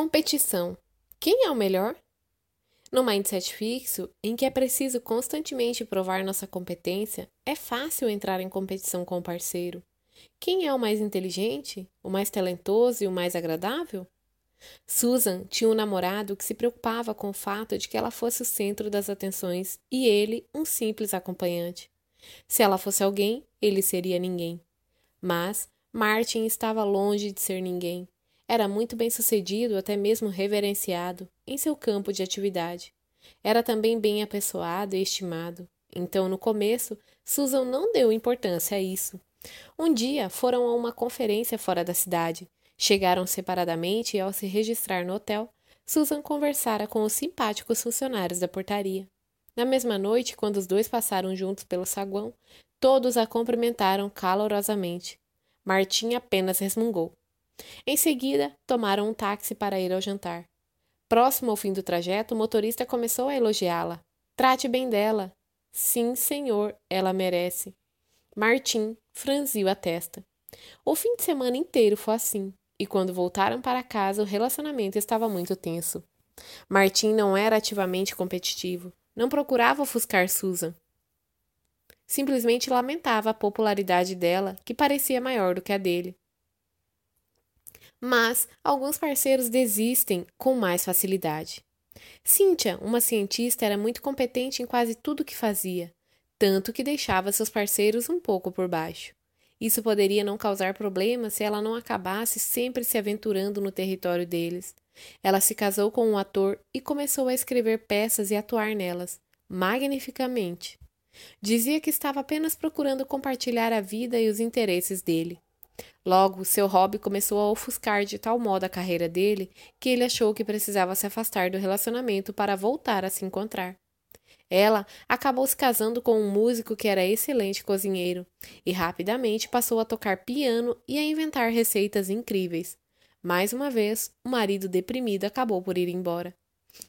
Competição. Quem é o melhor? No mindset fixo, em que é preciso constantemente provar nossa competência, é fácil entrar em competição com o parceiro. Quem é o mais inteligente, o mais talentoso e o mais agradável? Susan tinha um namorado que se preocupava com o fato de que ela fosse o centro das atenções e ele um simples acompanhante. Se ela fosse alguém, ele seria ninguém. Mas Martin estava longe de ser ninguém. Era muito bem sucedido, até mesmo reverenciado, em seu campo de atividade. Era também bem apessoado e estimado. Então, no começo, Susan não deu importância a isso. Um dia foram a uma conferência fora da cidade. Chegaram separadamente e, ao se registrar no hotel, Susan conversara com os simpáticos funcionários da portaria. Na mesma noite, quando os dois passaram juntos pelo saguão, todos a cumprimentaram calorosamente. Martim apenas resmungou. Em seguida, tomaram um táxi para ir ao jantar. Próximo ao fim do trajeto, o motorista começou a elogiá-la. Trate bem dela. Sim, senhor, ela merece. Martim franziu a testa. O fim de semana inteiro foi assim, e quando voltaram para casa, o relacionamento estava muito tenso. Martim não era ativamente competitivo, não procurava ofuscar Susan. Simplesmente lamentava a popularidade dela, que parecia maior do que a dele mas alguns parceiros desistem com mais facilidade. Cynthia, uma cientista, era muito competente em quase tudo que fazia, tanto que deixava seus parceiros um pouco por baixo. Isso poderia não causar problemas se ela não acabasse sempre se aventurando no território deles. Ela se casou com um ator e começou a escrever peças e atuar nelas, magnificamente. Dizia que estava apenas procurando compartilhar a vida e os interesses dele. Logo, seu hobby começou a ofuscar de tal modo a carreira dele que ele achou que precisava se afastar do relacionamento para voltar a se encontrar. Ela acabou se casando com um músico que era excelente cozinheiro e rapidamente passou a tocar piano e a inventar receitas incríveis. Mais uma vez, o marido deprimido acabou por ir embora.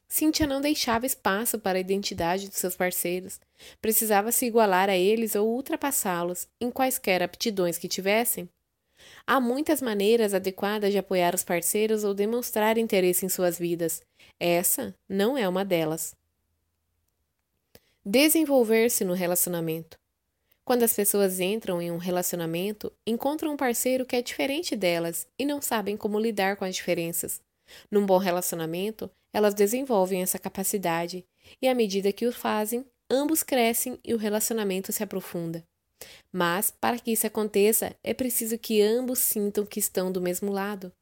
Cynthia não deixava espaço para a identidade dos seus parceiros. Precisava se igualar a eles ou ultrapassá-los, em quaisquer aptidões que tivessem. Há muitas maneiras adequadas de apoiar os parceiros ou demonstrar interesse em suas vidas. Essa não é uma delas. Desenvolver-se no relacionamento. Quando as pessoas entram em um relacionamento, encontram um parceiro que é diferente delas e não sabem como lidar com as diferenças. Num bom relacionamento, elas desenvolvem essa capacidade e, à medida que o fazem, ambos crescem e o relacionamento se aprofunda. Mas, para que isso aconteça, é preciso que ambos sintam que estão do mesmo lado.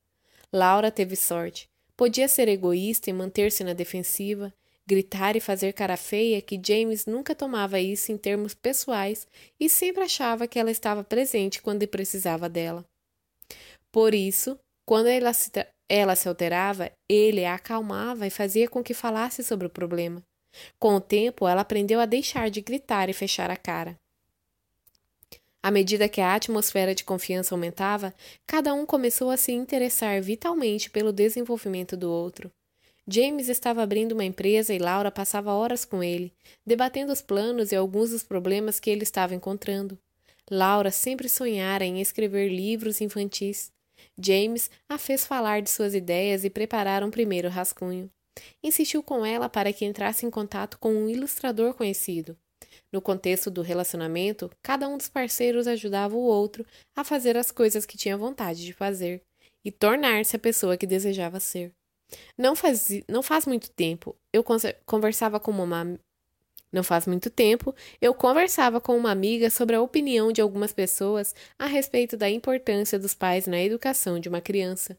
Laura teve sorte. Podia ser egoísta e manter-se na defensiva, gritar e fazer cara feia, que James nunca tomava isso em termos pessoais e sempre achava que ela estava presente quando precisava dela. Por isso, quando ela se, ela se alterava, ele a acalmava e fazia com que falasse sobre o problema. Com o tempo, ela aprendeu a deixar de gritar e fechar a cara. À medida que a atmosfera de confiança aumentava, cada um começou a se interessar vitalmente pelo desenvolvimento do outro. James estava abrindo uma empresa e Laura passava horas com ele, debatendo os planos e alguns dos problemas que ele estava encontrando. Laura sempre sonhara em escrever livros infantis. James a fez falar de suas ideias e preparar um primeiro rascunho. Insistiu com ela para que entrasse em contato com um ilustrador conhecido. No contexto do relacionamento, cada um dos parceiros ajudava o outro a fazer as coisas que tinha vontade de fazer e tornar-se a pessoa que desejava ser. Não faz, não faz muito tempo, eu conversava com uma não faz muito tempo, eu conversava com uma amiga sobre a opinião de algumas pessoas a respeito da importância dos pais na educação de uma criança.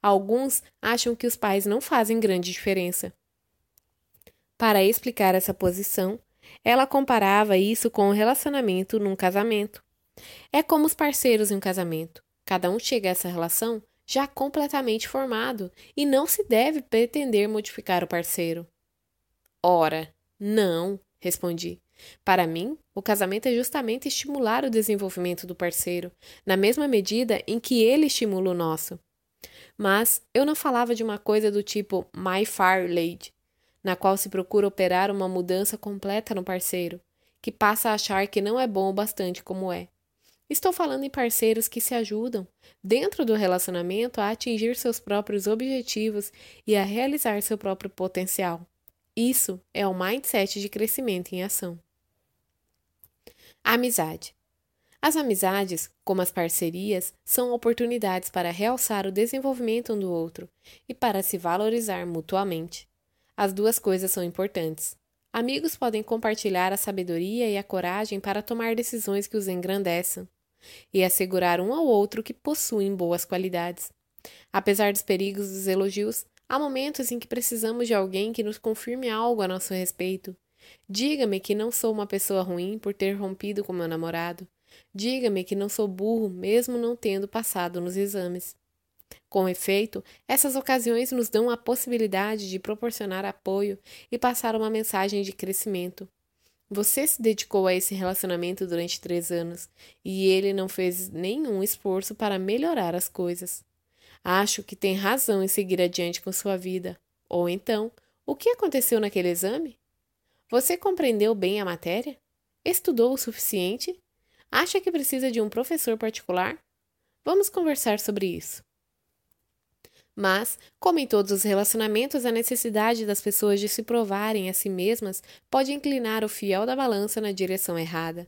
Alguns acham que os pais não fazem grande diferença. Para explicar essa posição, ela comparava isso com o relacionamento num casamento. É como os parceiros em um casamento. Cada um chega a essa relação já completamente formado e não se deve pretender modificar o parceiro. Ora, não, respondi. Para mim, o casamento é justamente estimular o desenvolvimento do parceiro, na mesma medida em que ele estimula o nosso. Mas eu não falava de uma coisa do tipo My Fair Lady, na qual se procura operar uma mudança completa no parceiro, que passa a achar que não é bom o bastante como é. Estou falando em parceiros que se ajudam, dentro do relacionamento, a atingir seus próprios objetivos e a realizar seu próprio potencial. Isso é o mindset de crescimento em ação. Amizade. As amizades, como as parcerias, são oportunidades para realçar o desenvolvimento um do outro e para se valorizar mutuamente. As duas coisas são importantes. Amigos podem compartilhar a sabedoria e a coragem para tomar decisões que os engrandeçam e assegurar um ao outro que possuem boas qualidades. Apesar dos perigos dos elogios, há momentos em que precisamos de alguém que nos confirme algo a nosso respeito. Diga-me que não sou uma pessoa ruim por ter rompido com meu namorado. Diga-me que não sou burro, mesmo não tendo passado nos exames. Com efeito, essas ocasiões nos dão a possibilidade de proporcionar apoio e passar uma mensagem de crescimento. Você se dedicou a esse relacionamento durante três anos e ele não fez nenhum esforço para melhorar as coisas. Acho que tem razão em seguir adiante com sua vida. Ou então, o que aconteceu naquele exame? Você compreendeu bem a matéria? Estudou o suficiente? Acha que precisa de um professor particular? Vamos conversar sobre isso. Mas, como em todos os relacionamentos, a necessidade das pessoas de se provarem a si mesmas pode inclinar o fiel da balança na direção errada.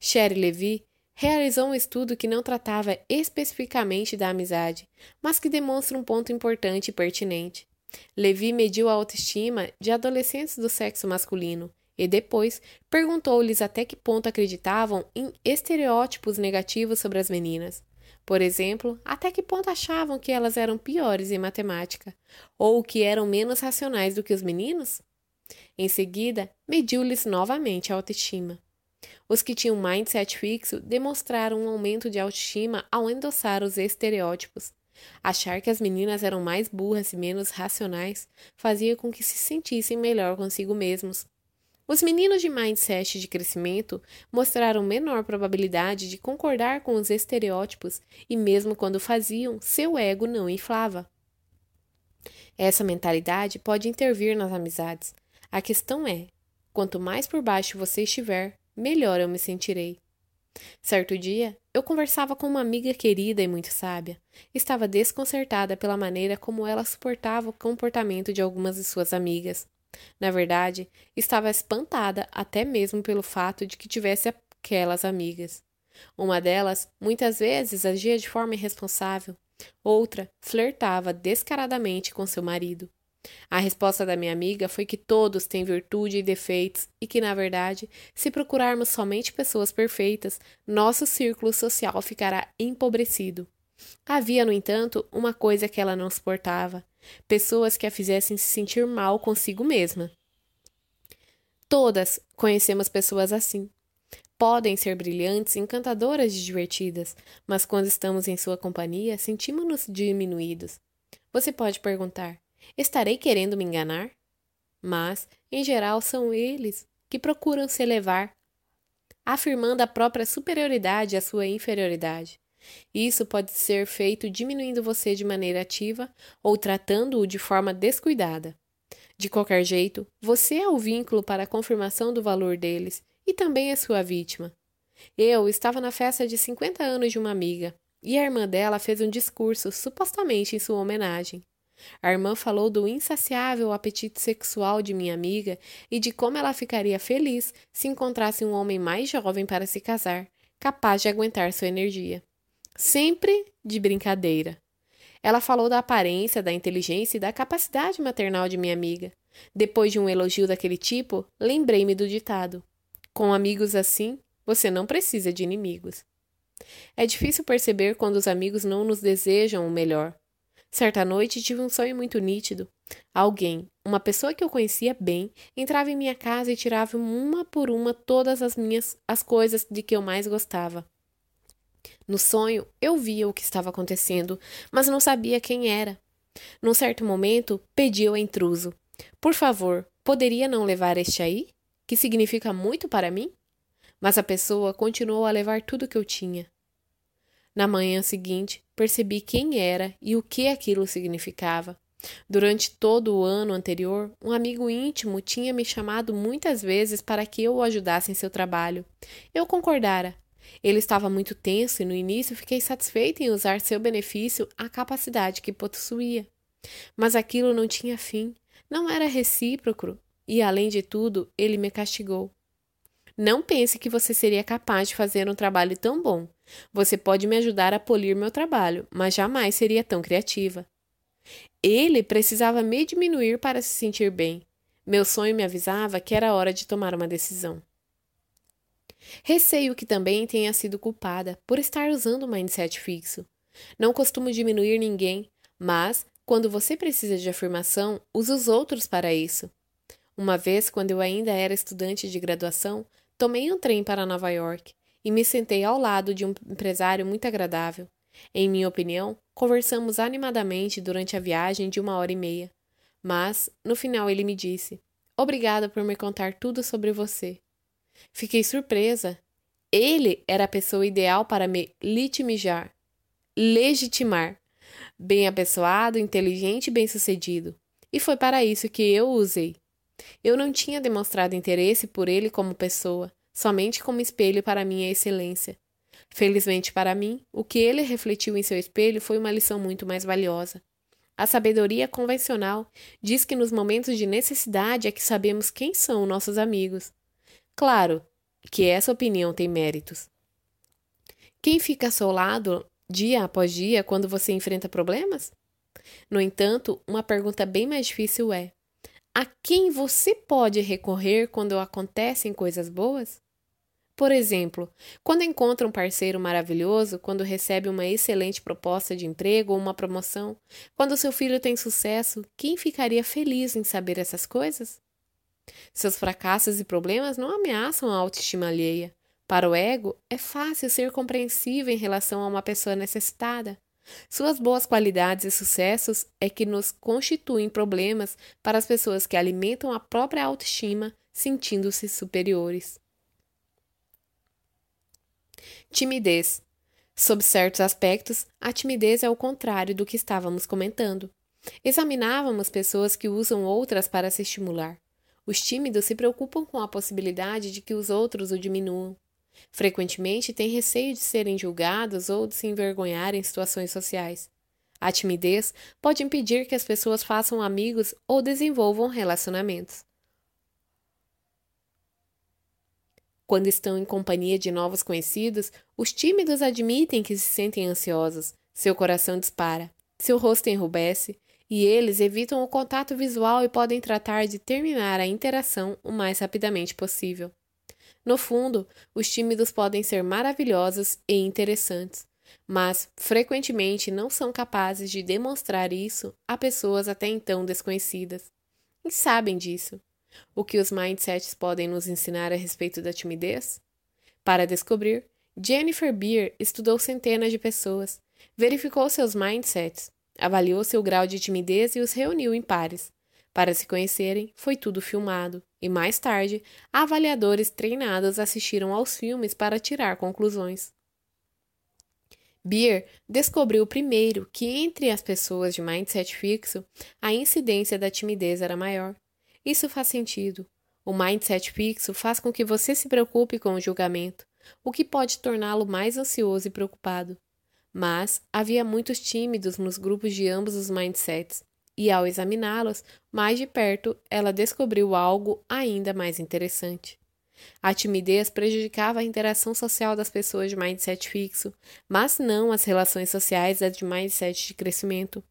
Sherry Levy realizou um estudo que não tratava especificamente da amizade, mas que demonstra um ponto importante e pertinente. Levy mediu a autoestima de adolescentes do sexo masculino e depois perguntou-lhes até que ponto acreditavam em estereótipos negativos sobre as meninas. Por exemplo, até que ponto achavam que elas eram piores em matemática, ou que eram menos racionais do que os meninos? Em seguida, mediu-lhes novamente a autoestima. Os que tinham mindset fixo demonstraram um aumento de autoestima ao endossar os estereótipos. Achar que as meninas eram mais burras e menos racionais fazia com que se sentissem melhor consigo mesmos os meninos de mindset de crescimento mostraram menor probabilidade de concordar com os estereótipos e, mesmo quando faziam, seu ego não inflava. Essa mentalidade pode intervir nas amizades. A questão é: quanto mais por baixo você estiver, melhor eu me sentirei. Certo dia, eu conversava com uma amiga querida e muito sábia. Estava desconcertada pela maneira como ela suportava o comportamento de algumas de suas amigas. Na verdade, estava espantada até mesmo pelo fato de que tivesse aquelas amigas. Uma delas, muitas vezes, agia de forma irresponsável, outra flertava descaradamente com seu marido. A resposta da minha amiga foi que todos têm virtude e defeitos e que, na verdade, se procurarmos somente pessoas perfeitas, nosso círculo social ficará empobrecido. Havia, no entanto, uma coisa que ela não suportava: pessoas que a fizessem se sentir mal consigo mesma. Todas conhecemos pessoas assim. Podem ser brilhantes, encantadoras e divertidas, mas quando estamos em sua companhia, sentimos-nos diminuídos. Você pode perguntar: estarei querendo me enganar? Mas, em geral, são eles que procuram se elevar, afirmando a própria superioridade e a sua inferioridade. Isso pode ser feito diminuindo você de maneira ativa ou tratando-o de forma descuidada. De qualquer jeito, você é o vínculo para a confirmação do valor deles e também é sua vítima. Eu estava na festa de 50 anos de uma amiga e a irmã dela fez um discurso supostamente em sua homenagem. A irmã falou do insaciável apetite sexual de minha amiga e de como ela ficaria feliz se encontrasse um homem mais jovem para se casar, capaz de aguentar sua energia sempre de brincadeira. Ela falou da aparência, da inteligência e da capacidade maternal de minha amiga. Depois de um elogio daquele tipo, lembrei-me do ditado: Com amigos assim, você não precisa de inimigos. É difícil perceber quando os amigos não nos desejam o melhor. Certa noite tive um sonho muito nítido. Alguém, uma pessoa que eu conhecia bem, entrava em minha casa e tirava uma por uma todas as minhas as coisas de que eu mais gostava. No sonho, eu via o que estava acontecendo, mas não sabia quem era. Num certo momento, pedi ao intruso: Por favor, poderia não levar este aí? Que significa muito para mim? Mas a pessoa continuou a levar tudo que eu tinha. Na manhã seguinte, percebi quem era e o que aquilo significava. Durante todo o ano anterior, um amigo íntimo tinha me chamado muitas vezes para que eu o ajudasse em seu trabalho. Eu concordara, Ele estava muito tenso e no início fiquei satisfeita em usar seu benefício a capacidade que possuía. Mas aquilo não tinha fim, não era recíproco e, além de tudo, ele me castigou. Não pense que você seria capaz de fazer um trabalho tão bom. Você pode me ajudar a polir meu trabalho, mas jamais seria tão criativa. Ele precisava me diminuir para se sentir bem. Meu sonho me avisava que era hora de tomar uma decisão. Receio que também tenha sido culpada por estar usando o mindset fixo. Não costumo diminuir ninguém, mas, quando você precisa de afirmação, use os outros para isso. Uma vez, quando eu ainda era estudante de graduação, tomei um trem para Nova York e me sentei ao lado de um empresário muito agradável. Em minha opinião, conversamos animadamente durante a viagem de uma hora e meia. Mas, no final, ele me disse: Obrigada por me contar tudo sobre você. Fiquei surpresa. Ele era a pessoa ideal para me litimijar, legitimar. Bem apessoado, inteligente e bem-sucedido. E foi para isso que eu o usei. Eu não tinha demonstrado interesse por ele como pessoa, somente como espelho para minha excelência. Felizmente para mim, o que ele refletiu em seu espelho foi uma lição muito mais valiosa. A sabedoria convencional diz que nos momentos de necessidade é que sabemos quem são nossos amigos. Claro que essa opinião tem méritos. Quem fica ao seu lado dia após dia quando você enfrenta problemas? No entanto, uma pergunta bem mais difícil é: a quem você pode recorrer quando acontecem coisas boas? Por exemplo, quando encontra um parceiro maravilhoso, quando recebe uma excelente proposta de emprego ou uma promoção, quando seu filho tem sucesso, quem ficaria feliz em saber essas coisas? Seus fracassos e problemas não ameaçam a autoestima alheia. Para o ego, é fácil ser compreensivo em relação a uma pessoa necessitada. Suas boas qualidades e sucessos é que nos constituem problemas para as pessoas que alimentam a própria autoestima, sentindo-se superiores. Timidez. Sob certos aspectos, a timidez é o contrário do que estávamos comentando. Examinávamos pessoas que usam outras para se estimular. Os tímidos se preocupam com a possibilidade de que os outros o diminuam. Frequentemente têm receio de serem julgados ou de se envergonhar em situações sociais. A timidez pode impedir que as pessoas façam amigos ou desenvolvam relacionamentos. Quando estão em companhia de novos conhecidos, os tímidos admitem que se sentem ansiosos, seu coração dispara, seu rosto enrubesce e eles evitam o contato visual e podem tratar de terminar a interação o mais rapidamente possível. No fundo, os tímidos podem ser maravilhosos e interessantes, mas frequentemente não são capazes de demonstrar isso a pessoas até então desconhecidas. E sabem disso. O que os mindsets podem nos ensinar a respeito da timidez? Para descobrir, Jennifer Beer estudou centenas de pessoas, verificou seus mindsets Avaliou seu grau de timidez e os reuniu em pares. Para se conhecerem, foi tudo filmado, e mais tarde, avaliadores treinados assistiram aos filmes para tirar conclusões. Beer descobriu primeiro que entre as pessoas de mindset fixo, a incidência da timidez era maior. Isso faz sentido. O mindset fixo faz com que você se preocupe com o julgamento, o que pode torná-lo mais ansioso e preocupado. Mas havia muitos tímidos nos grupos de ambos os mindsets, e ao examiná-los mais de perto, ela descobriu algo ainda mais interessante. A timidez prejudicava a interação social das pessoas de mindset fixo, mas não as relações sociais das de mindset de crescimento.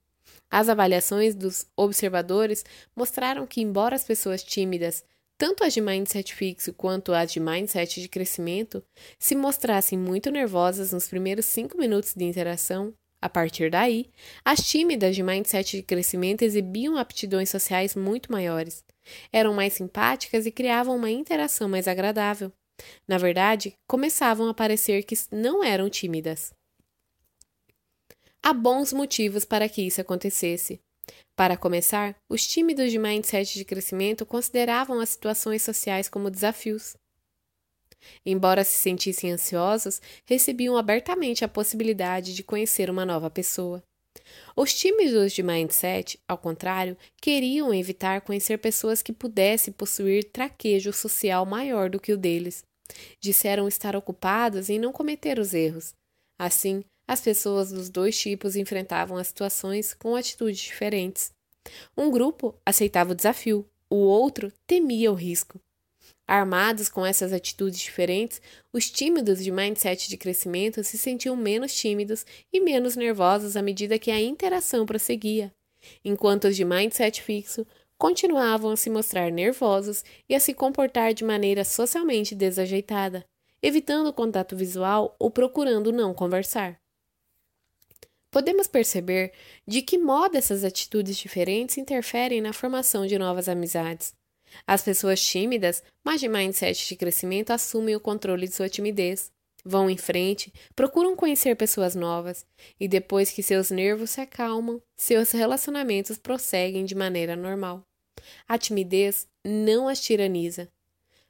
As avaliações dos observadores mostraram que, embora as pessoas tímidas tanto as de mindset fixo quanto as de mindset de crescimento se mostrassem muito nervosas nos primeiros cinco minutos de interação, a partir daí, as tímidas de mindset de crescimento exibiam aptidões sociais muito maiores, eram mais simpáticas e criavam uma interação mais agradável. Na verdade, começavam a parecer que não eram tímidas. Há bons motivos para que isso acontecesse. Para começar, os tímidos de mindset de crescimento consideravam as situações sociais como desafios. Embora se sentissem ansiosos, recebiam abertamente a possibilidade de conhecer uma nova pessoa. Os tímidos de mindset, ao contrário, queriam evitar conhecer pessoas que pudessem possuir traquejo social maior do que o deles. Disseram estar ocupados em não cometer os erros. Assim, as pessoas dos dois tipos enfrentavam as situações com atitudes diferentes. Um grupo aceitava o desafio, o outro temia o risco. Armados com essas atitudes diferentes, os tímidos de mindset de crescimento se sentiam menos tímidos e menos nervosos à medida que a interação prosseguia, enquanto os de mindset fixo continuavam a se mostrar nervosos e a se comportar de maneira socialmente desajeitada, evitando o contato visual ou procurando não conversar. Podemos perceber de que modo essas atitudes diferentes interferem na formação de novas amizades. As pessoas tímidas, mas de mindset de crescimento, assumem o controle de sua timidez, vão em frente, procuram conhecer pessoas novas, e depois que seus nervos se acalmam, seus relacionamentos prosseguem de maneira normal. A timidez não as tiraniza,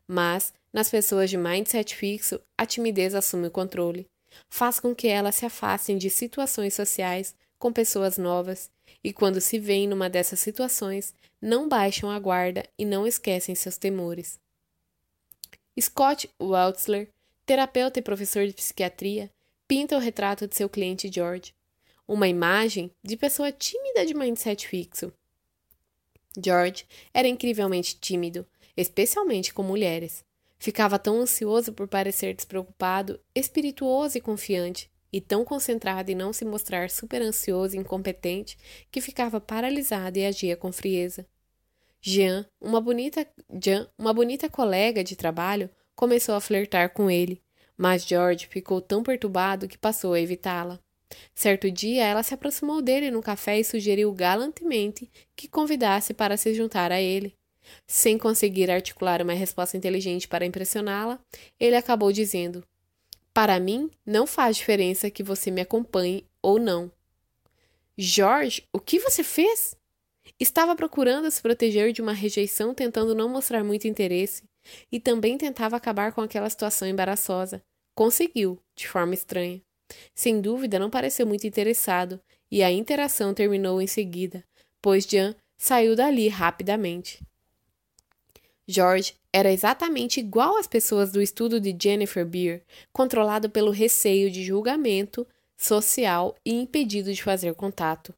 mas nas pessoas de mindset fixo, a timidez assume o controle, faz com que elas se afastem de situações sociais com pessoas novas e, quando se veem numa dessas situações, não baixam a guarda e não esquecem seus temores. Scott Waltzler, terapeuta e professor de psiquiatria, pinta o retrato de seu cliente George, uma imagem de pessoa tímida de mindset fixo. George era incrivelmente tímido, especialmente com mulheres. Ficava tão ansioso por parecer despreocupado, espirituoso e confiante, e tão concentrado em não se mostrar super ansioso e incompetente que ficava paralisado e agia com frieza. Jean, uma bonita, Jean, uma bonita colega de trabalho, começou a flertar com ele, mas George ficou tão perturbado que passou a evitá-la. Certo dia, ela se aproximou dele no café e sugeriu galantemente que convidasse para se juntar a ele. Sem conseguir articular uma resposta inteligente para impressioná-la, ele acabou dizendo: Para mim, não faz diferença que você me acompanhe ou não. George, o que você fez? Estava procurando se proteger de uma rejeição, tentando não mostrar muito interesse, e também tentava acabar com aquela situação embaraçosa. Conseguiu, de forma estranha. Sem dúvida, não pareceu muito interessado, e a interação terminou em seguida, pois Jan saiu dali rapidamente. George era exatamente igual às pessoas do estudo de Jennifer Beer, controlado pelo receio de julgamento social e impedido de fazer contato.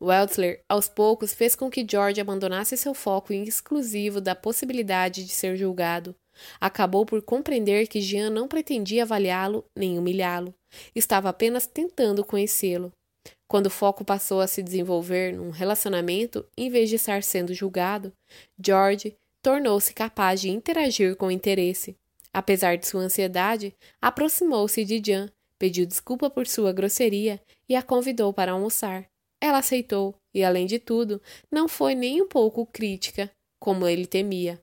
Weltzler, aos poucos, fez com que George abandonasse seu foco exclusivo da possibilidade de ser julgado. Acabou por compreender que Jean não pretendia avaliá-lo nem humilhá-lo. Estava apenas tentando conhecê-lo. Quando o foco passou a se desenvolver num relacionamento, em vez de estar sendo julgado, George tornou-se capaz de interagir com interesse. Apesar de sua ansiedade, aproximou-se de Jan, pediu desculpa por sua grosseria e a convidou para almoçar. Ela aceitou e, além de tudo, não foi nem um pouco crítica, como ele temia.